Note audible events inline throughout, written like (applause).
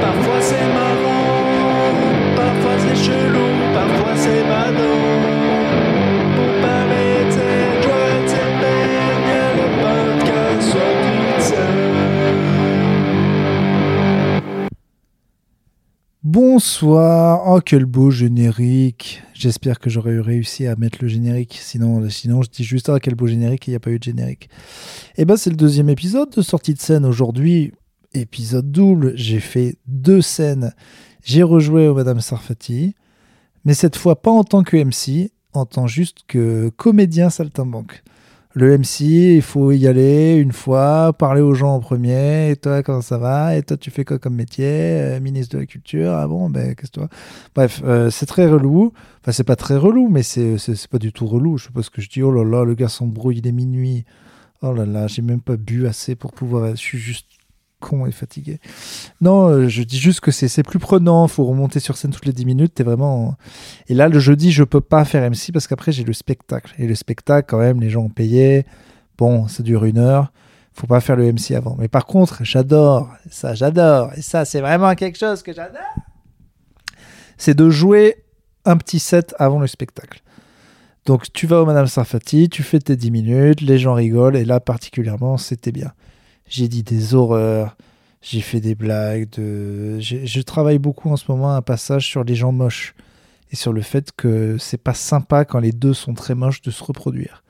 parfois c'est marrant, parfois c'est chelou, parfois c'est. Bonsoir, oh quel beau générique. J'espère que j'aurais réussi à mettre le générique. Sinon, sinon je dis juste ah quel beau générique il n'y a pas eu de générique. Et ben c'est le deuxième épisode de sortie de scène aujourd'hui. Épisode double. J'ai fait deux scènes. J'ai rejoué au Madame Sarfati, mais cette fois pas en tant que MC, en tant juste que comédien saltimbanque. Le MC, il faut y aller une fois, parler aux gens en premier. Et toi, comment ça va? Et toi, tu fais quoi comme métier? Euh, Ministre de la Culture? Ah bon, ben, qu'est-ce que toi? Bref, euh, c'est très relou. Enfin, c'est pas très relou, mais c'est pas du tout relou. Je sais pas ce que je dis. Oh là là, le gars s'embrouille, il est minuit. Oh là là, j'ai même pas bu assez pour pouvoir. Je suis juste con et fatigué. Non, euh, je dis juste que c'est plus prenant. Faut remonter sur scène toutes les 10 minutes. T'es vraiment. Et là, le jeudi, je peux pas faire MC parce qu'après, j'ai le spectacle. Et le spectacle, quand même, les gens ont payé. Bon, ça dure une heure. Faut pas faire le MC avant. Mais par contre, j'adore. Ça, j'adore. Et ça, c'est vraiment quelque chose que j'adore. C'est de jouer un petit set avant le spectacle. Donc, tu vas au Madame Sarfati, tu fais tes 10 minutes, les gens rigolent. Et là, particulièrement, c'était bien. J'ai dit des horreurs. J'ai fait des blagues. Je travaille beaucoup en ce moment un passage sur les gens moches et sur le fait que c'est pas sympa quand les deux sont très moches de se reproduire.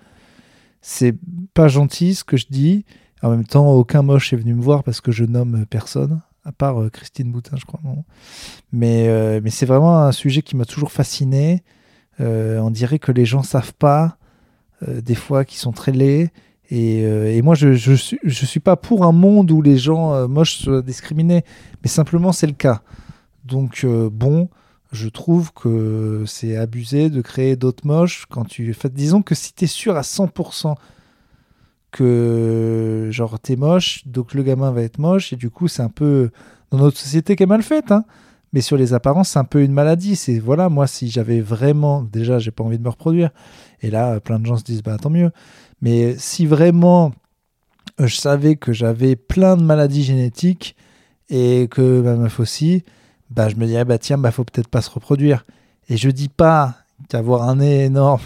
C'est pas gentil ce que je dis. En même temps, aucun moche est venu me voir parce que je nomme personne, à part euh, Christine Boutin, je crois. non. Mais, euh, mais c'est vraiment un sujet qui m'a toujours fasciné. Euh, on dirait que les gens savent pas, des fois, qu'ils sont très laids. Et, euh, et moi, je, je suis pas pour un monde où les gens euh, moches soient discriminés, mais simplement c'est le cas. Donc, euh, bon, je trouve que c'est abusé de créer d'autres moches quand tu. Enfin, disons que si tu es sûr à 100% que genre t'es moche, donc le gamin va être moche, et du coup, c'est un peu dans notre société qui est mal faite, hein. Mais sur les apparences, c'est un peu une maladie. C'est voilà, moi, si j'avais vraiment, déjà, j'ai pas envie de me reproduire. Et là, plein de gens se disent, bah tant mieux. Mais si vraiment euh, je savais que j'avais plein de maladies génétiques et que ma meuf aussi, bah je me dirais, bah tiens, bah faut peut-être pas se reproduire. Et je dis pas qu'avoir un nez énorme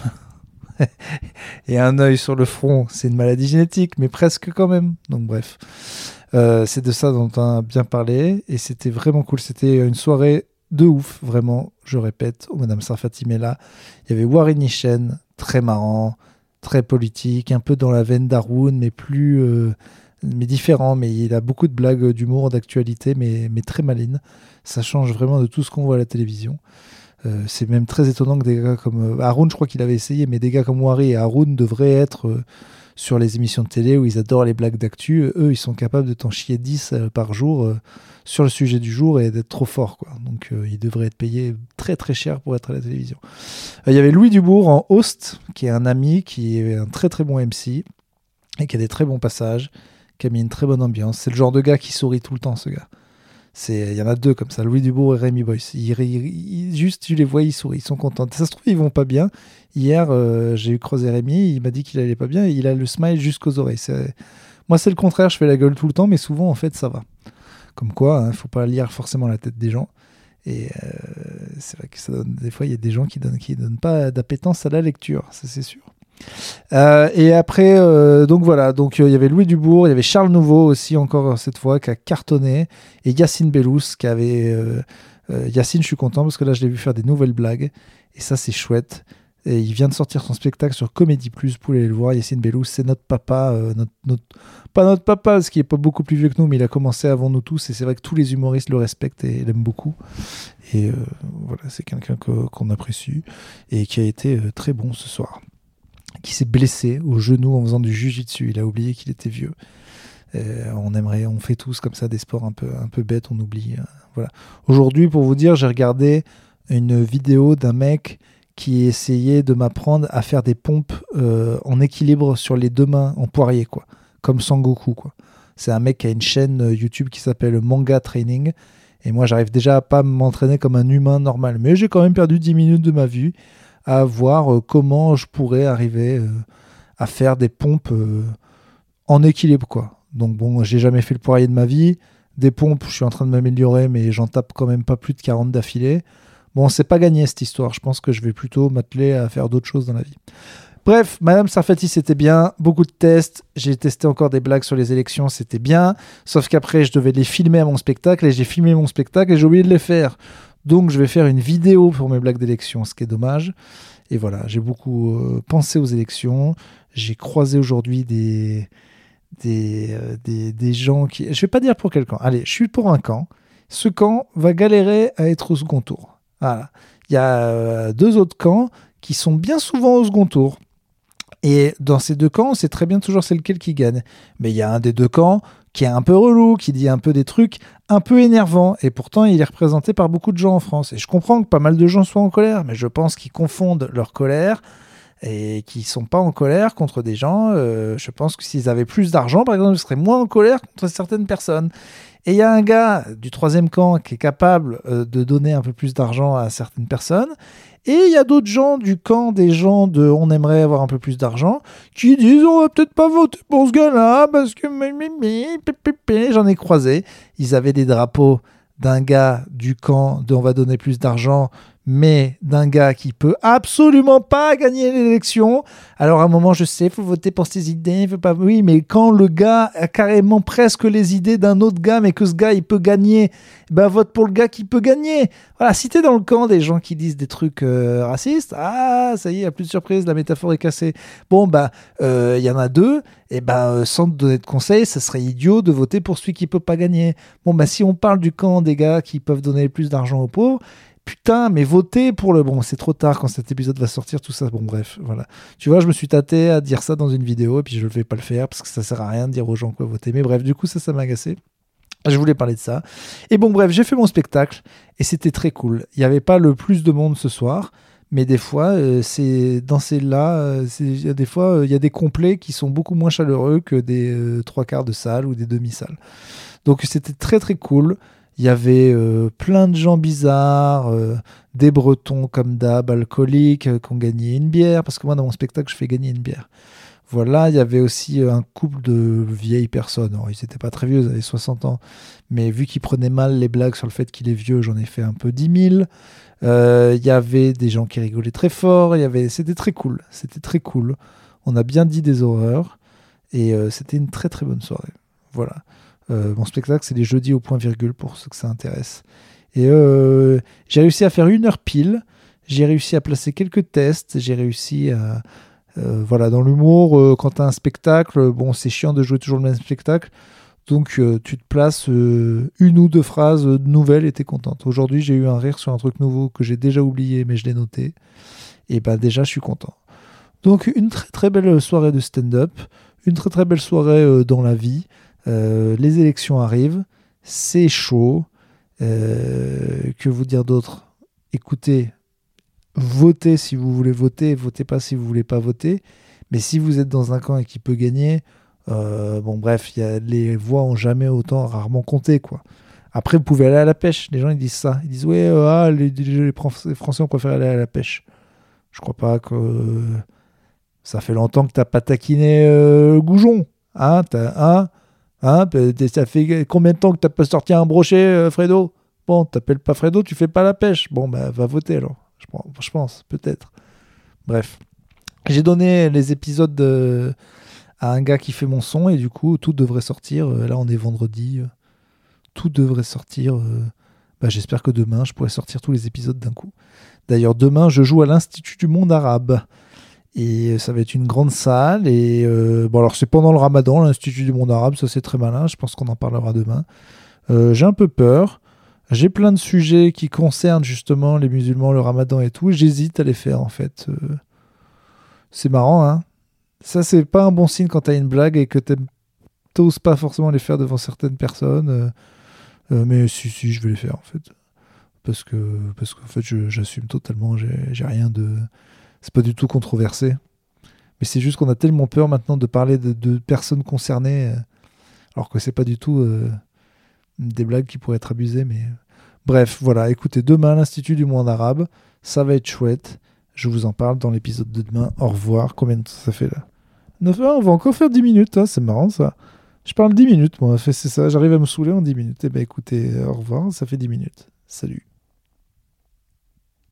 (laughs) et un œil sur le front, c'est une maladie génétique, mais presque quand même. Donc bref, Euh, c'est de ça dont on a bien parlé et c'était vraiment cool. C'était une soirée de ouf, vraiment. Je répète, au Madame Sarfati là, il y avait Warren Nishen, très marrant, très politique, un peu dans la veine d'Haroun, mais plus, euh, mais différent. Mais il a beaucoup de blagues d'humour, d'actualité, mais, très malines. Ça change vraiment de tout ce qu'on voit à la télévision. Euh, c'est même très étonnant que des gars comme euh, je crois qu'il avait essayé, mais des gars comme Wari et Haroun devraient être sur les émissions de télé où ils adorent les blagues d'actu. Eux, ils sont capables de t'en chier 10 euh, par jour euh, sur le sujet du jour et d'être trop forts. Donc, euh, ils devraient être payés très très cher pour être à la télévision. Il y avait Louis Dubourg en host, qui est un ami, qui est un très très bon MC et qui a des très bons passages, qui a mis une très bonne ambiance. C'est le genre de gars qui sourit tout le temps, ce gars. C'est, il y en a deux comme ça, Louis Dubourg et Rémi Boyce. Juste, tu les vois, ils sourient, ils sont contents. Ça se trouve, ils vont pas bien. Hier, euh, j'ai eu croisé Rémi, il m'a dit qu'il allait pas bien et il a le smile jusqu'aux oreilles. Moi, c'est le contraire, je fais la gueule tout le temps, mais souvent, en fait, ça va. Comme quoi, il faut pas lire forcément la tête des gens. Et euh, c'est vrai que ça donne, des fois, il y a des gens qui donnent, qui donnent pas d'appétence à la lecture, ça c'est sûr. Euh, et après, euh, donc voilà, donc euh, il y avait Louis Dubourg, il y avait Charles Nouveau aussi encore cette fois qui a cartonné, et Yacine Bellous qui avait. Yacine, je suis content parce que là je l'ai vu faire des nouvelles blagues, et ça c'est chouette. Et il vient de sortir son spectacle sur Comédie Plus, vous pouvez aller le voir. Yacine Bellous, c'est notre papa, notre, pas notre papa, parce qu'il est pas beaucoup plus vieux que nous, mais il a commencé avant nous tous, et c'est vrai que tous les humoristes le respectent et l'aiment beaucoup. Et voilà, c'est quelqu'un que- qu'on apprécie et qui a été très bon ce soir qui s'est blessé au genou en faisant du jujitsu. Il a oublié qu'il était vieux. Euh, on aimerait, on fait tous comme ça des sports un peu, un bêtes, on oublie. euh, voilà. Aujourd'hui, pour vous dire, j'ai regardé une vidéo d'un mec qui essayait de m'apprendre à faire des pompes euh, en équilibre sur les deux mains en poirier, quoi, comme Sangoku, quoi. C'est un mec qui a une chaîne YouTube qui s'appelle Manga Training. Et moi, j'arrive déjà à pas m'entraîner comme un humain normal. Mais j'ai quand même perdu 10 minutes de ma vie à voir euh, comment je pourrais arriver euh, à faire des pompes euh, en équilibre quoi. Donc bon, j'ai jamais fait le poirier de ma vie. Des pompes, je suis en train de m'améliorer, mais j'en tape quand même pas plus de 40 d'affilée. Bon, c'est pas gagné cette histoire. Je pense que je vais plutôt m'atteler à faire d'autres choses dans la vie. Bref, Madame Sarfati, c'était bien. Beaucoup de tests. J'ai testé encore des blagues sur les élections, c'était bien. Sauf qu'après, je devais les filmer à mon spectacle et j'ai filmé mon spectacle et j'ai oublié de les faire. Donc, je vais faire une vidéo pour mes blagues d'élection, ce qui est dommage. Et voilà, j'ai beaucoup euh, pensé aux élections. J'ai croisé aujourd'hui des, euh, gens qui. Je vais pas dire pour quel camp. Allez, je suis pour un camp. Ce camp va galérer à être au second tour. Voilà. Il y a euh, deux autres camps qui sont bien souvent au second tour. Et dans ces deux camps, on sait très bien toujours c'est lequel qui gagne. Mais il y a un des deux camps qui est un peu relou, qui dit un peu des trucs un peu énervants. Et pourtant, il est représenté par beaucoup de gens en France. Et je comprends que pas mal de gens soient en colère, mais je pense qu'ils confondent leur colère et qui sont pas en colère contre des gens. euh, je pense que s'ils avaient plus d'argent, par exemple, ils seraient moins en colère contre certaines personnes. Et il y a un gars du troisième camp qui est capable euh, de donner un peu plus d'argent à certaines personnes. Et il y a d'autres gens du camp des gens de on aimerait avoir un peu plus d'argent qui disent on va peut-être pas voter pour ce gars-là parce que j'en ai croisé. Ils avaient des drapeaux d'un gars du camp de on va donner plus d'argent mais d'un gars qui peut absolument pas gagner l'élection. Alors à un moment, je sais, faut voter pour ses idées, faut pas. Oui, mais quand le gars a carrément presque les idées d'un autre gars, mais que ce gars il peut gagner, ben vote pour le gars qui peut gagner. Voilà, si t'es dans le camp des gens qui disent des trucs euh, racistes, ah ça y est, y a plus de surprise, la métaphore est cassée. Bon bah, il y en a deux. Et ben euh, sans te donner de conseils, ça serait idiot de voter pour celui qui peut pas gagner. Bon bah si on parle du camp des gars qui peuvent donner plus d'argent aux pauvres putain, mais votez pour le. Bon, c'est trop tard quand cet épisode va sortir, tout ça. Bon, bref, voilà. Tu vois, je me suis tâté à dire ça dans une vidéo et puis je ne vais pas le faire parce que ça sert à rien de dire aux gens quoi voter. Mais bref, du coup, ça, ça m'a agacé. Je voulais parler de ça. Et bon, bref, j'ai fait mon spectacle et c'était très cool. Il n'y avait pas le plus de monde ce soir. Mais des fois, euh, c'est dans ces là, euh, y a des fois, euh, il y a des complets qui sont beaucoup moins chaleureux que des euh, trois quarts de salle ou des demi-salles. Donc c'était très très cool. Il y avait euh, plein de gens bizarres, euh, des Bretons comme d'hab, alcooliques, euh, qui ont gagné une bière, parce que moi dans mon spectacle je fais gagner une bière. Voilà, il y avait aussi un couple de vieilles personnes. Ils n'étaient pas très vieux, ils avaient 60 ans. Mais vu qu'ils prenaient mal les blagues sur le fait qu'il est vieux, j'en ai fait un peu 10 000. Euh, Il y avait des gens qui rigolaient très fort. Y avait, c'était très cool. C'était très cool. On a bien dit des horreurs et c'était une très très bonne soirée. Voilà. Euh, mon spectacle, c'est les jeudis au point virgule pour ceux que ça intéresse. Et euh, j'ai réussi à faire une heure pile. J'ai réussi à placer quelques tests. J'ai réussi à. euh, voilà, dans l'humour, quand tu as un spectacle, bon, c'est chiant de jouer toujours le même spectacle. Donc, tu te places une ou deux phrases nouvelles et tu es contente. Aujourd'hui, j'ai eu un rire sur un truc nouveau que j'ai déjà oublié, mais je l'ai noté. Et ben déjà, je suis content. Donc, une très très belle soirée de stand-up. Une très très belle soirée dans la vie. Euh, les élections arrivent. C'est chaud. Euh, que vous dire d'autre? Écoutez, votez si vous voulez voter, votez pas si vous voulez pas voter. Mais si vous êtes dans un camp et qui peut gagner, euh, bon bref, y a, les voix ont jamais autant rarement compté quoi. Après, vous pouvez aller à la pêche. Les gens ils disent ça. Ils disent ouais, ah, les, les Fran- les Français ont préféré aller à la pêche. Je crois pas que ça fait longtemps que t'as pas taquiné Goujon. Hein, hein, hein, peut- ça fait combien de temps que t'as pas sorti un brochet, euh, Fredo? Bon, t'appelles pas Fredo, tu fais pas la pêche. Bon, bah, va voter alors. Je pense, peut-être. Bref. J'ai donné les épisodes de- à un gars qui fait mon son et du coup, tout devrait sortir. Euh, Là, on est vendredi. euh, Tout devrait sortir. euh, bah, J'espère que demain, je pourrai sortir tous les épisodes d'un coup. D'ailleurs, demain, je joue à l'Institut du monde arabe. Et ça va être une grande salle. Et euh, bon, alors c'est pendant le ramadan, l'Institut du monde arabe, ça c'est très malin. Je pense qu'on en parlera demain. Euh, J'ai un peu peur. J'ai plein de sujets qui concernent justement les musulmans, le ramadan et tout. J'hésite à les faire en fait. Euh, c'est marrant, hein. Ça, c'est pas un bon signe quand t'as une blague et que t'oses pas forcément les faire devant certaines personnes. euh, euh, mais si, si, je vais les faire en fait. Parce que, parce qu'en fait, j'assume totalement. J'ai rien de. C'est pas du tout controversé. Mais c'est juste qu'on a tellement peur maintenant de parler de, personnes concernées. euh, alors que c'est pas du tout euh, des blagues qui pourraient être abusées. Mais bref, voilà. Écoutez, demain, l'Institut du monde arabe, ça va être chouette. Je vous en parle dans l'épisode de demain. Au revoir. Combien de temps ça fait là? Neuf- ah, On va encore faire 10 minutes. hein, c'est marrant ça. Je parle 10 minutes, moi. C'est ça, j'arrive à me saouler en 10 minutes. Eh ben écoutez, au revoir, ça fait 10 minutes. Salut.